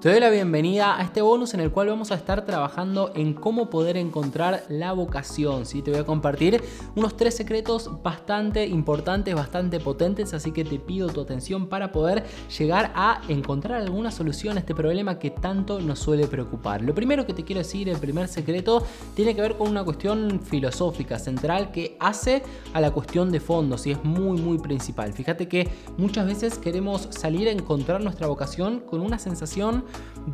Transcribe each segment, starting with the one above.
Te doy la bienvenida a este bonus en el cual vamos a estar trabajando en cómo poder encontrar la vocación. ¿sí? Te voy a compartir unos tres secretos bastante importantes, bastante potentes, así que te pido tu atención para poder llegar a encontrar alguna solución a este problema que tanto nos suele preocupar. Lo primero que te quiero decir, el primer secreto, tiene que ver con una cuestión filosófica central que hace a la cuestión de fondo, y es muy muy principal. Fíjate que muchas veces queremos salir a encontrar nuestra vocación con una sensación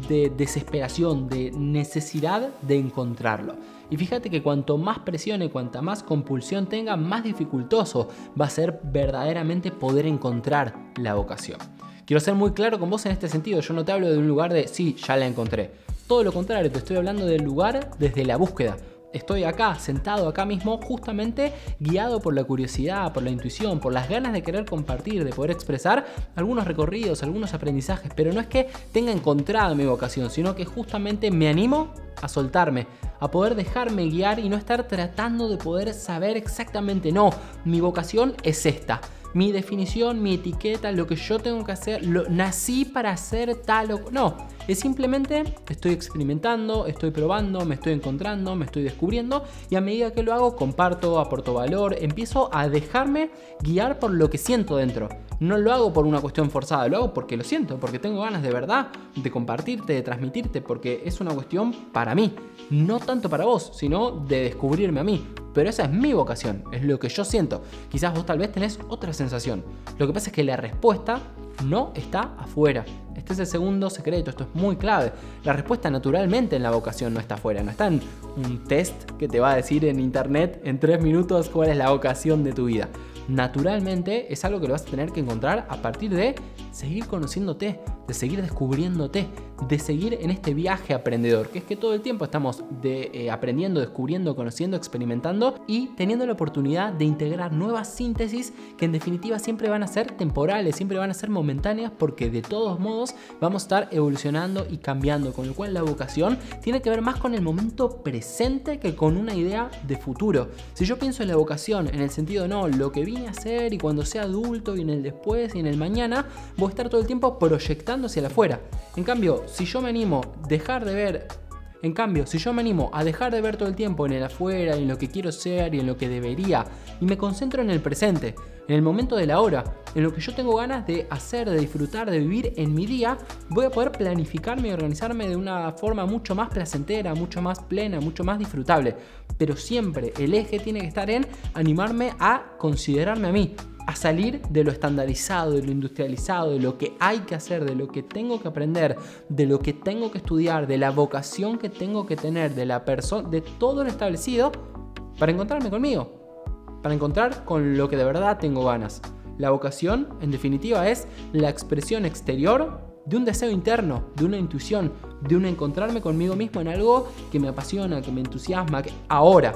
de desesperación, de necesidad de encontrarlo. Y fíjate que cuanto más presión y cuanta más compulsión tenga, más dificultoso va a ser verdaderamente poder encontrar la vocación. Quiero ser muy claro con vos en este sentido, yo no te hablo de un lugar de sí, ya la encontré. Todo lo contrario, te estoy hablando del lugar desde la búsqueda estoy acá, sentado acá mismo, justamente guiado por la curiosidad, por la intuición, por las ganas de querer compartir, de poder expresar algunos recorridos, algunos aprendizajes, pero no es que tenga encontrado mi vocación, sino que justamente me animo a soltarme, a poder dejarme guiar y no estar tratando de poder saber exactamente, no, mi vocación es esta mi definición, mi etiqueta, lo que yo tengo que hacer, lo, nací para hacer tal o... No, es simplemente estoy experimentando, estoy probando, me estoy encontrando, me estoy descubriendo y a medida que lo hago comparto, aporto valor, empiezo a dejarme guiar por lo que siento dentro. No lo hago por una cuestión forzada, lo hago porque lo siento, porque tengo ganas de verdad de compartirte, de transmitirte, porque es una cuestión para mí, no tanto para vos, sino de descubrirme a mí. Pero esa es mi vocación, es lo que yo siento. Quizás vos tal vez tenés otra sensación. Lo que pasa es que la respuesta no está afuera. Este es el segundo secreto, esto es muy clave. La respuesta naturalmente en la vocación no está afuera, no está en un test que te va a decir en internet en tres minutos cuál es la vocación de tu vida naturalmente es algo que lo vas a tener que encontrar a partir de seguir conociéndote, de seguir descubriéndote, de seguir en este viaje aprendedor, que es que todo el tiempo estamos de, eh, aprendiendo, descubriendo, conociendo, experimentando y teniendo la oportunidad de integrar nuevas síntesis que en definitiva siempre van a ser temporales, siempre van a ser momentáneas porque de todos modos vamos a estar evolucionando y cambiando, con lo cual la vocación tiene que ver más con el momento presente que con una idea de futuro. Si yo pienso en la vocación en el sentido no, lo que vine a hacer y cuando sea adulto y en el después y en el mañana, voy a estar todo el tiempo proyectando hacia afuera. En cambio, si yo me animo a dejar de ver en cambio, si yo me animo a dejar de ver todo el tiempo en el afuera, en lo que quiero ser y en lo que debería, y me concentro en el presente, en el momento de la hora, en lo que yo tengo ganas de hacer, de disfrutar, de vivir en mi día, voy a poder planificarme y organizarme de una forma mucho más placentera, mucho más plena, mucho más disfrutable. Pero siempre el eje tiene que estar en animarme a considerarme a mí, a salir de lo estandarizado, de lo industrializado, de lo que hay que hacer, de lo que tengo que aprender, de lo que tengo que estudiar, de la vocación que tengo que tener, de la persona, de todo lo establecido para encontrarme conmigo, para encontrar con lo que de verdad tengo ganas. La vocación, en definitiva, es la expresión exterior de un deseo interno, de una intuición, de un encontrarme conmigo mismo en algo que me apasiona, que me entusiasma, que ahora,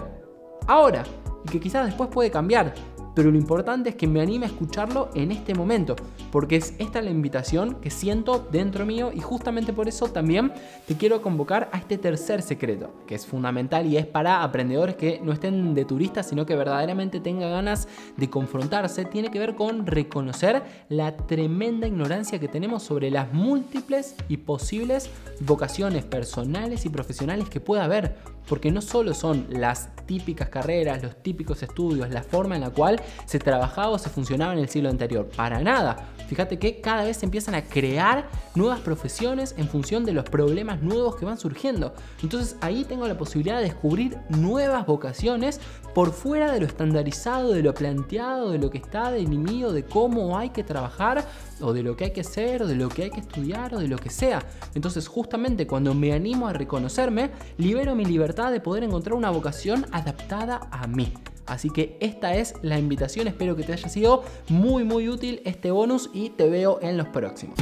ahora, y que quizás después puede cambiar, pero lo importante es que me anime a escucharlo en este momento, porque es esta la invitación que siento dentro mío y justamente por eso también te quiero convocar a este tercer secreto, que es fundamental y es para aprendedores que no estén de turistas, sino que verdaderamente tengan ganas de confrontarse, tiene que ver con reconocer la tremenda ignorancia que tenemos sobre las múltiples y posibles vocaciones personales y profesionales que pueda haber, porque no solo son las típicas carreras, los típicos estudios, la forma en la cual se trabajaba o se funcionaba en el siglo anterior. Para nada. Fíjate que cada vez se empiezan a crear nuevas profesiones en función de los problemas nuevos que van surgiendo. Entonces ahí tengo la posibilidad de descubrir nuevas vocaciones por fuera de lo estandarizado, de lo planteado, de lo que está definido, de cómo hay que trabajar o de lo que hay que hacer, o de lo que hay que estudiar o de lo que sea. Entonces justamente cuando me animo a reconocerme, libero mi libertad de poder encontrar una vocación adaptada a mí. Así que esta es la invitación, espero que te haya sido muy muy útil este bonus y te veo en los próximos.